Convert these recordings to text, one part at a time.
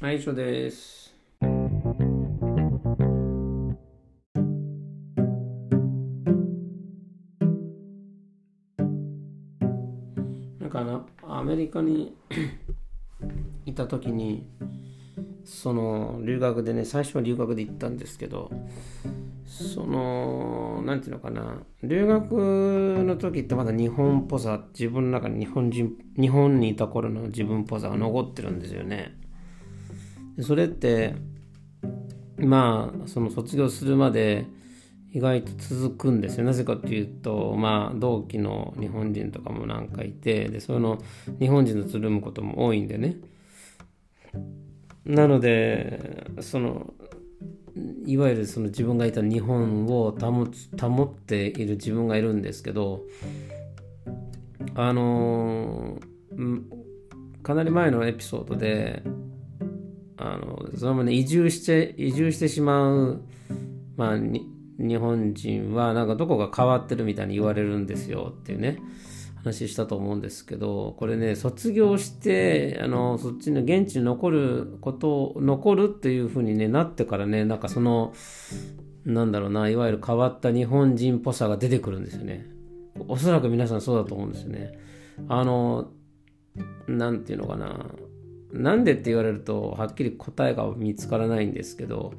はい、以上です。なんかあの、アメリカに いた時に、その留学でね、最初は留学で行ったんですけど、その、なんていうのかな、留学の時ってまだ日本っぽさ、自分の中に日本人、日本にいた頃の自分っぽさが残ってるんですよね。それって、まあ、その卒業するまで意外と続くんですよ。なぜかというと、まあ、同期の日本人とかもなんかいて、で、その日本人とつるむことも多いんでね。なので、その、いわゆるその自分がいた日本を保つ保っている自分がいるんですけどあのかなり前のエピソードであのそのままね移住して移住してしまう、まあ、日本人はなんかどこか変わってるみたいに言われるんですよっていうね話したと思うんですけどこれね卒業してあのそっちの現地に残ること残るっていう風に、ね、なってからねなんかそのなんだろうないわゆる変わった日本人っぽさが出てくるんですよね。おそらく皆さんそうだと思うんですよね。あのなんていうのかななんでって言われるとはっきり答えが見つからないんですけど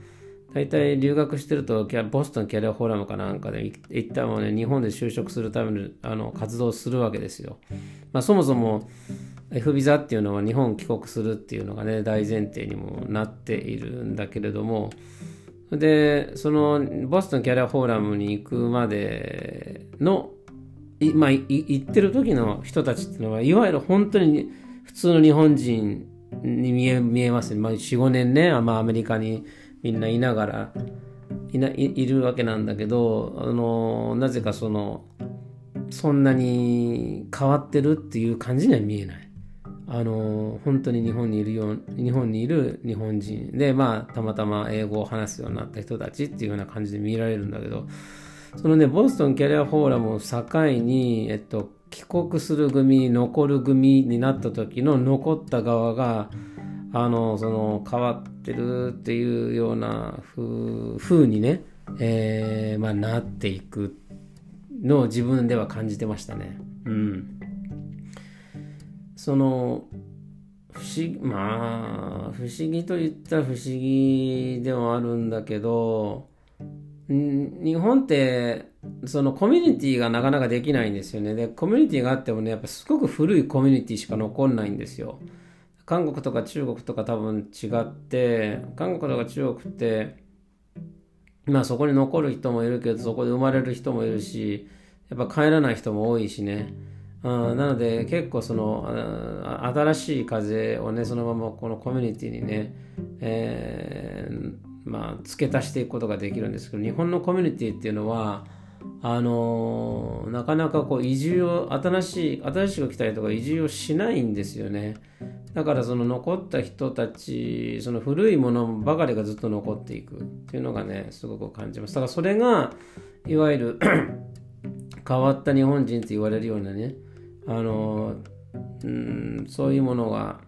大体留学してるとボストンキャリアフォーラムかなんかで一旦もね日本で就職するためのあの活動するわけですよ。まあ、そもそも F ビザっていうのは日本帰国するっていうのがね大前提にもなっているんだけれどもでそのボストンキャリアフォーラムに行くまでのいまあい行ってる時の人たちっていうのはいわゆる本当に普通の日本人に見え見えますね、まあ、45年ね、まあ、アメリカにみんないながらいないいるわけなんだけどあのなぜかそのそんなに変わってるっていう感じには見えない。あの本当に日本にいるよう日本にいる日本人でまあたまたま英語を話すようになった人たちっていうような感じで見られるんだけどそのねボストンキャリアフォーラムを境に、えっと、帰国する組残る組になった時の残った側があのその変わってるっていうような風にね、えーまあ、なっていくのを自分では感じてましたね。うんその不思議まあ不思議と言ったら不思議ではあるんだけど日本ってそのコミュニティがなかなかできないんですよね。でコミュニティがあってもねやっぱすごく古いコミュニティしか残んないんですよ。韓国とか中国とか多分違って韓国とか中国ってまあそこに残る人もいるけどそこで生まれる人もいるしやっぱ帰らない人も多いしね。あなので結構その新しい風をねそのままこのコミュニティにね、えーまあ、付け足していくことができるんですけど日本のコミュニティっていうのはあのーなかなかこう移住を新しい新しく来たりとか移住をしないんですよね。だからその残った人たちその古いものばかりがずっと残っていくっていうのがねすごく感じます。だからそれがいわゆる 変わった日本人って言われるようなねあのうんそういうものが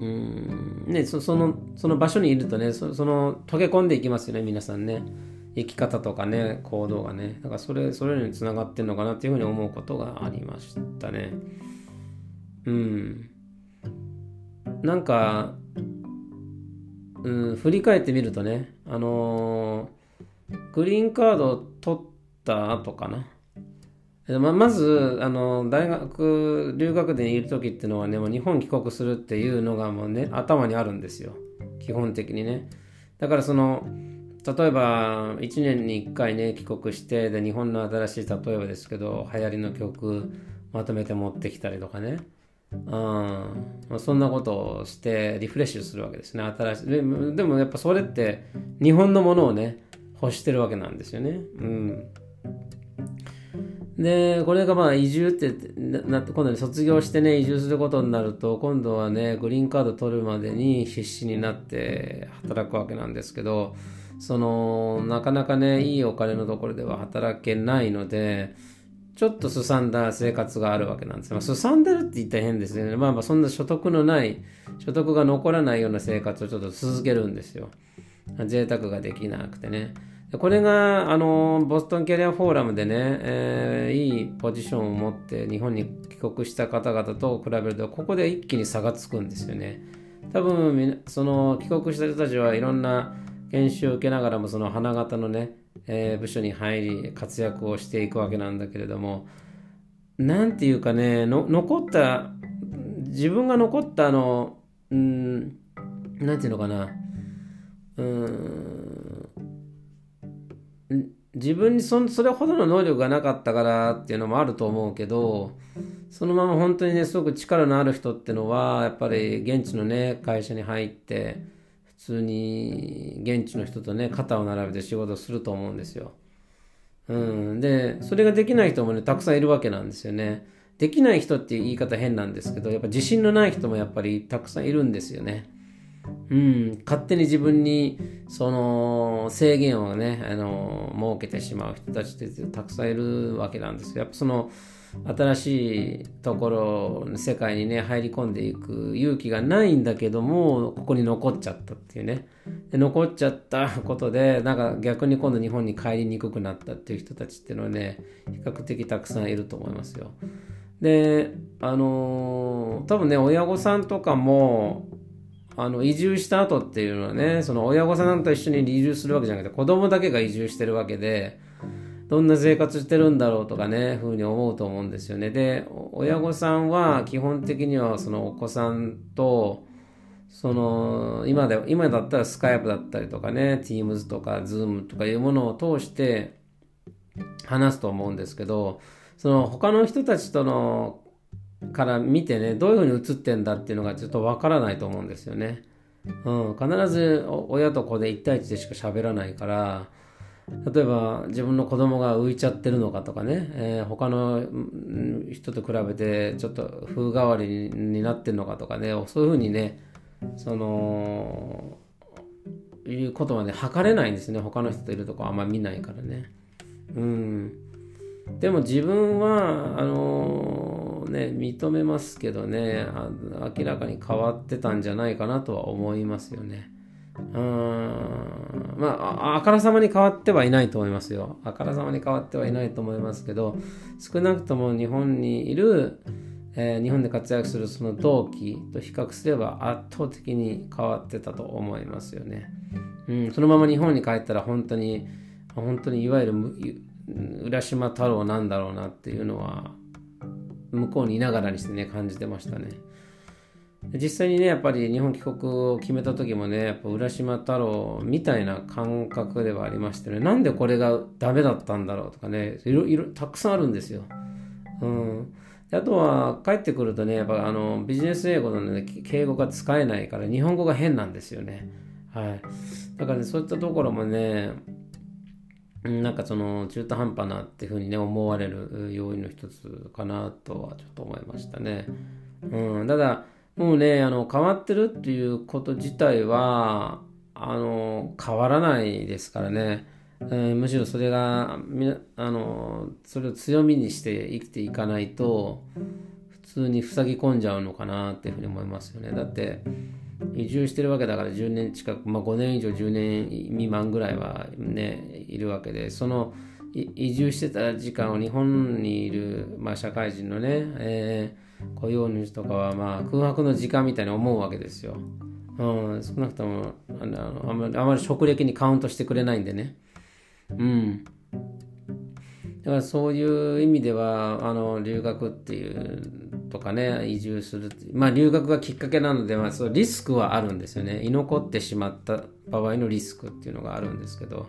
うん。ねそのその場所にいるとねその溶け込んでいきますよね皆さんね。生き方とかね行動がね。だからそれそれにつながってるのかなっていうふうに思うことがありましたね。うん。なんか、うん、振り返ってみるとねあのーグリーンカードを取った後かな。ままずあの大学留学でいる時っていうのはねもう日本帰国するっていうのがもうね頭にあるんですよ。基本的にね。だからその例えば1年に1回ね帰国してで日本の新しい例えばですけど流行りの曲まとめて持ってきたりとかね。うん。まあ、そんなことをしてリフレッシュするわけですね。新しいででもやっぱそれって日本のものをね欲してるわけなんですよね。うんで、これがまあ移住ってなって、今度ね、卒業してね、移住することになると、今度はね、グリーンカード取るまでに必死になって働くわけなんですけど、その、なかなかね、いいお金のところでは働けないので、ちょっとすさんだ生活があるわけなんですよ。まあ、すさんでるって言ったら変ですよね。まあまあそんな所得のない、所得が残らないような生活をちょっと続けるんですよ。贅沢ができなくてね。これが、あの、ボストンキャリアフォーラムでね、えー、いいポジションを持って日本に帰国した方々と比べると、ここで一気に差がつくんですよね。多分、その帰国した人たちはいろんな研修を受けながらも、その花形のね、えー、部署に入り、活躍をしていくわけなんだけれども、なんていうかね、残った、自分が残ったあの、うん、なんていうのかな、うん、自分にそそれほどの能力がなかったからっていうのもあると思うけど、そのまま本当にね、すごく力のある人ってのは、やっぱり現地のね、会社に入って、普通に現地の人とね、肩を並べて仕事すると思うんですよ。うん。で、それができない人もね、たくさんいるわけなんですよね。できない人っていう言い方変なんですけど、やっぱ自信のない人もやっぱりたくさんいるんですよね。うん、勝手に自分にその制限をね、あの設けてしまう人たちってたくさんいるわけなんですけどやっぱその新しいところ世界にね入り込んでいく勇気がないんだけどもここに残っちゃったっていうね。で残っちゃったことでなんか逆に今度日本に帰りにくくなったっていう人たちっていうのはね比較的たくさんいると思いますよ。であのー、多分ね親御さんとかもあの移住した後っていうのはねその親御さんと一緒に移住するわけじゃなくて子供だけが移住してるわけでどんな生活してるんだろうとかねふうに思うと思うんですよね。で親御さんは基本的にはそのお子さんとその今で今だったらスカイプだったりとかね Teams とか Zoom とかいうものを通して話すと思うんですけどその他の人たちとのから見てね、どういうふうに映ってんだっていうのがちょっとわからないと思うんですよね。うん、必ず親と子で1対1でしか喋らないから、例えば自分の子供が浮いちゃってるのかとかね、えー、他の人と比べてちょっと風変わりになってるのかとかね、そういうふうにね、その、いうことはね、測れないんですね。他の人といるとこあんま見ないからね。うん。でも自分は、あのー、ね、認めますけどね明らかに変わってたんじゃないかなとは思いますよね。うんまあ、あからさまに変わってはいないと思いますよ。あからさまに変わってはいないと思いますけど、少なくとも日本にいる、えー、日本で活躍するその同期と比較すれば圧倒的に変わってたと思いますよね。うん、そのまま日本に帰ったら本当に、本当にいわゆる浦島太郎なんだろうなっていうのは向こうにいながらにしてね感じてましたね。実際にねやっぱり日本帰国を決めた時もねやっぱ浦島太郎みたいな感覚ではありましてねなんでこれがダメだったんだろうとかねいろいろたくさんあるんですよ。うん。あとは帰ってくるとねやっぱあのビジネス英語なの、ね、敬語が使えないから日本語が変なんですよね。はい。だからねそういったところもねなんかその中途半端なっていうふうにね思われる要因の一つかなとはちょっと思いましたね。うん、ただもうねあの変わってるっていうこと自体はあの変わらないですからね、えー、むしろそれがあのそれを強みにして生きていかないと普通に塞ぎ込んじゃうのかなっていうふうに思いますよね。だって移住してるわけだから10年近く、まあ、5年以上10年未満ぐらいはねいるわけでその移住してた時間を日本にいる、まあ、社会人のね、えー、雇用主とかはまあ空白の時間みたいに思うわけですよ。うん、少なくともあのあまりあまり職歴にカウントしてくれないんでね。うん。だからそういう意味ではあの留学っていうとかね、移住するまあ留学がきっかけなので、まあ、そうリスクはあるんですよね。居残ってしまった場合のリスクっていうのがあるんですけど、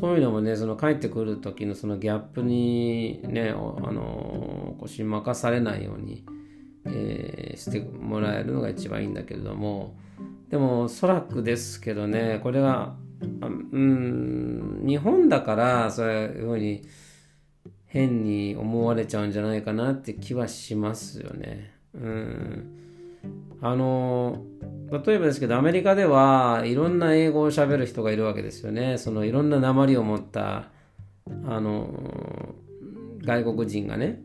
そういうのもね、その帰ってくる時のそのギャップにね、あの、腰任されないように、えー、してもらえるのが一番いいんだけれども、でも、おそらくですけどね、これは、うん、日本だから、そういうふうに、変に思われちゃうんじゃないかなって気はしますよね。うん。あの、例えばですけど、アメリカではいろんな英語を喋る人がいるわけですよね。そのいろんな鉛を持った、あの、外国人がね、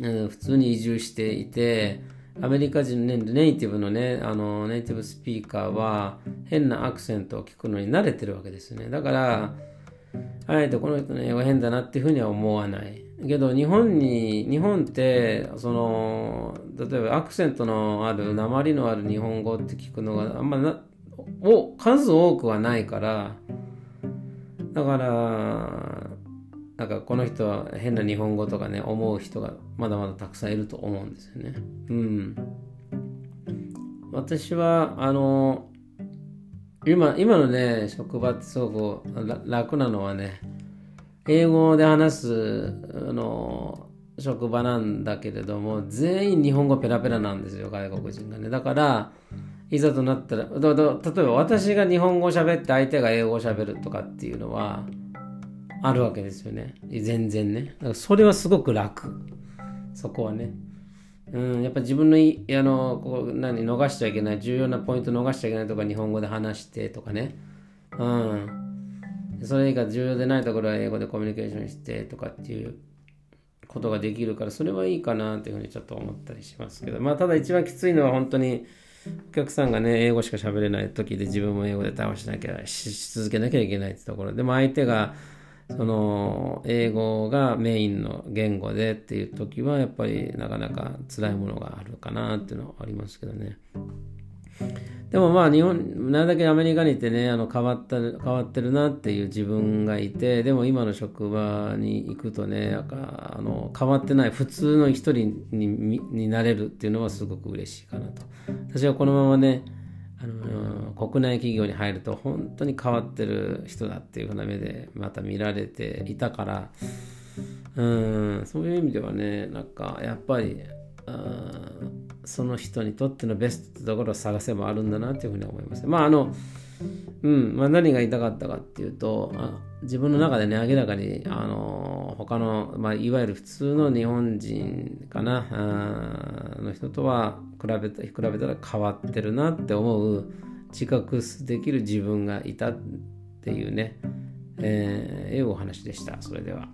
うん、普通に移住していてアメリカ人ねネイティブのねあのネイティブスピーカーは変なアクセントを聞くのに慣れてるわけですよねだからあえてこの人の英語変だなっていうふうには思わない。けど日本に日本ってその例えばアクセントのある鉛のある日本語って聞くのがあんまなお数多くはないから。だからなんかこの人は変な日本語とかね思う人がまだまだたくさんいると思うんですよね。うん。私はあの今今のね職場ってすごく楽なのはね英語で話すあの職場なんだけれども全員日本語ペラペラなんですよ外国人がね。だからいざとなったら例えば私が日本語喋って相手が英語を喋るとかっていうのはあるわけですよね。全然ね。だからそれはすごく楽。そこはね。うん、やっぱ自分のいあのこう何逃しちゃいけない重要なポイント逃しちゃいけないとか日本語で話してとかね、うん、それ以外重要でないところは英語でコミュニケーションしてとかっていうことができるからそれはいいかなというふうにちょっと思ったりしますけど。まあただ一番きついのは本当にお客さんがね英語しか喋れない時で自分も英語で対話しなきゃし続けなきゃいけないってところ。でも相手がその英語がメインの言語でっていう時はやっぱりなかなか辛いものがあるかなっていうのはありますけどね。でもまあ日本、なるだけアメリカにいてね、あの変わった変わってるなっていう自分がいて、でも今の職場に行くとね、あの変わってない普通の一人にになれるっていうのはすごく嬉しいかなと。私はこのままね、あの国内企業に入ると本当に変わってる人だっていうふうな目でまた見られていたからうんそういう意味ではねなんかやっぱりその人にとってのベストってところを探せばあるんだなっていうふうに思います。まああのうんまあ、何が言いたかったかっていうと自分の中でね明らかにあの他の、まあ、いわゆる普通の日本人かなの人とは比べた比べたら変わってるなって思う自覚できる自分がいたっていうね、えー、いうお話でしたそれでは。